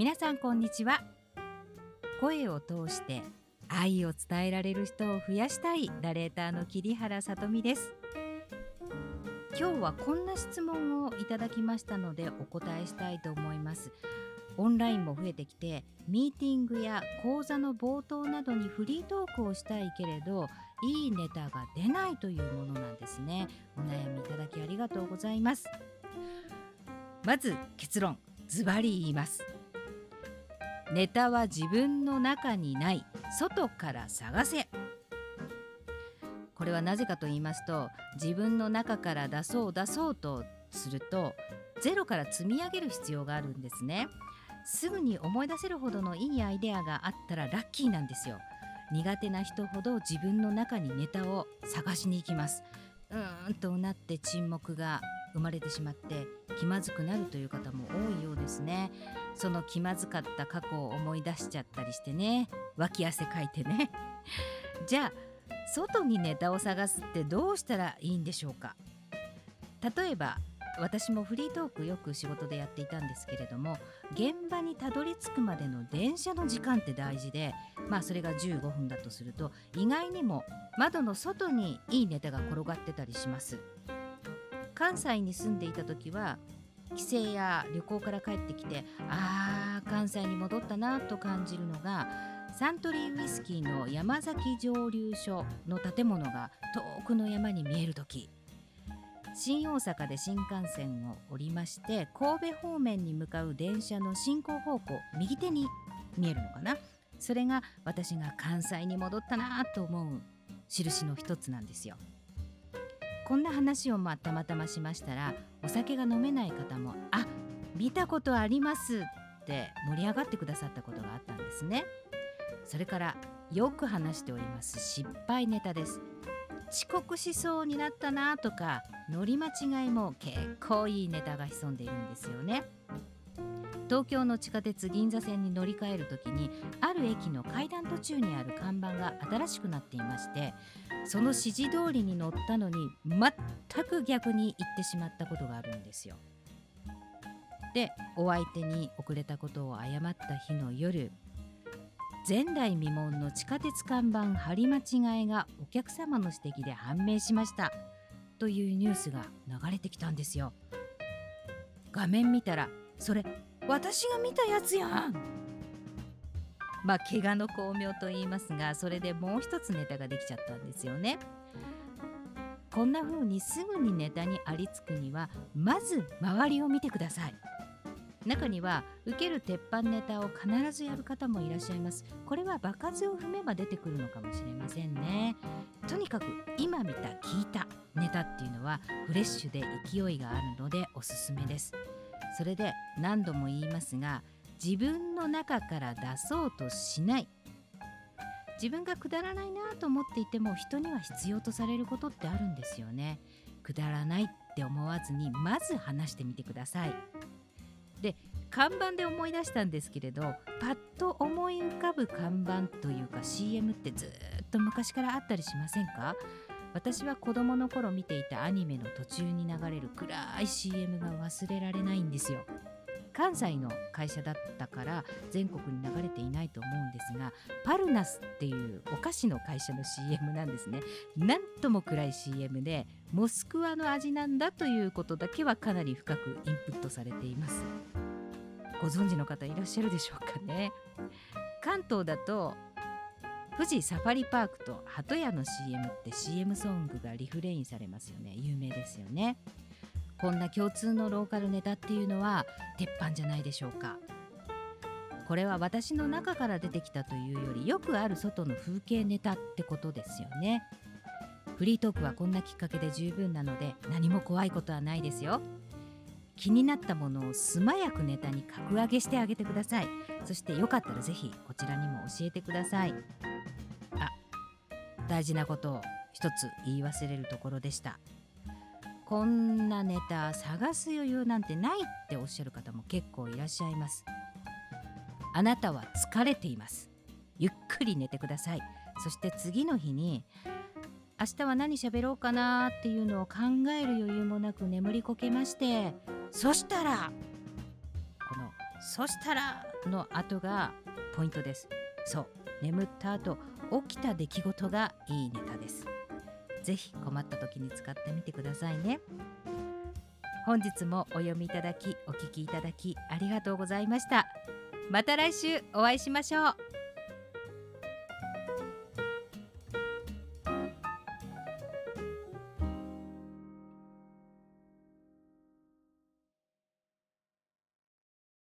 皆さんこんにちは。声を通して愛を伝えられる人を増やしたいナレーターの桐原さとみです。今日はこんな質問をいただきましたのでお答えしたいと思います。オンラインも増えてきてミーティングや講座の冒頭などにフリートークをしたいけれどいいネタが出ないというものなんですね。お悩みいただきありがとうございます。まず結論ズバリ言います。ネタは自分の中にない。外から探せ。これはなぜかと言いますと自分の中から出そう出そうとするとゼロから積み上げる必要があるんですね。すぐに思い出せるほどのいいアイデアがあったらラッキーなんですよ。苦手な人ほど自分の中にネタを探しに行きます。うーんとうなって沈黙が生まれてしまって気まずくなるという方も多いようですね。その気まずかった過去を思い出しちゃったりしてね。脇汗かいてね。じゃあ外にネタを探すってどうしたらいいんでしょうか。例えば私もフリートークよく仕事でやっていたんですけれども現場にたどり着くまでの電車の時間って大事でまあそれが15分だとすると意外にも窓の外にいいネタが転がってたりします。関西に住んでいた時は帰省や旅行から帰ってきてあー関西に戻ったなと感じるのがサントリーウイスキーの山崎蒸留所の建物が遠くの山に見える時新大阪で新幹線を降りまして神戸方面に向かう電車の進行方向右手に見えるのかなそれが私が関西に戻ったなと思う印の一つなんですよ。こんな話をまたまたましましたらお酒が飲めない方も「あ見たことあります」って盛り上がってくださったことがあったんですね。それからよく話しております失敗ネタです遅刻しそうになったなとか乗り間違いも結構いいネタが潜んでいるんですよね東京の地下鉄銀座線に乗り換える時にある駅の階段途中にある看板が新しくなっていましてその指示通りに乗ったのに全く逆に行ってしまったことがあるんですよ。でお相手に遅れたことを謝った日の夜前代未聞の地下鉄看板張り間違いがお客様の指摘で判明しましたというニュースが流れてきたんですよ。画面見たらそれ私が見たやつやんまあ怪我の巧妙と言いますがそれでもう一つネタができちゃったんですよね。こんな風にすぐにネタにありつくにはまず周りを見てください。中には受ける鉄板ネタを必ずやる方もいらっしゃいます。これは場数を踏めば出てくるのかもしれませんね。とにかく今見た聞いたネタっていうのはフレッシュで勢いがあるのでおすすめです。それで何度も言いますが自分の中から出そうとしない。自分がくだらないなと思っていても人には必要とされることってあるんですよね。くだらないって思わずにまず話してみてください。で看板で思い出したんですけれどパッと思い浮かぶ看板というか CM ってずっと昔からあったりしませんか？私は子供の頃見ていたアニメの途中に流れる暗い CM が忘れられないんですよ。関西の会社だったから全国に流れていないと思うんですがパルナスっていうお菓子の会社の CM なんですね。なんとも暗い CM でモスクワの味なんだということだけはかなり深くインプットされています。ご存知の方いらっしゃるでしょうかね。関東だと富士サファリパークと鳩屋の CM って CM ソングがリフレインされますよね。有名ですよね。こんな共通のローカルネタっていうのは鉄板じゃないでしょうか。これは私の中から出てきたというよりよくある外の風景ネタってことですよね。フリートークはこんなきっかけで十分なので何も怖いことはないですよ。気になったものを素早くネタに格上げしてあげてください。そしてよかったらぜひこちらにも教えてください。あ大事なことを一つ言い忘れるところでした。こんなネタ探す余裕なんてないっておっしゃる方も結構いらっしゃいます。あなたは疲れています。ゆっくり寝てください。そして次の日に明日は何喋ろうかなっていうのを考える余裕もなく眠りこけましてそしたらこのそしたらの後がポイントです。そう。眠った後起きた出来事がいいネタです。ぜひ困った時に使ってみてくださいね。本日もお読みいただきお聞きいただきありがとうございました。また来週お会いしましょう。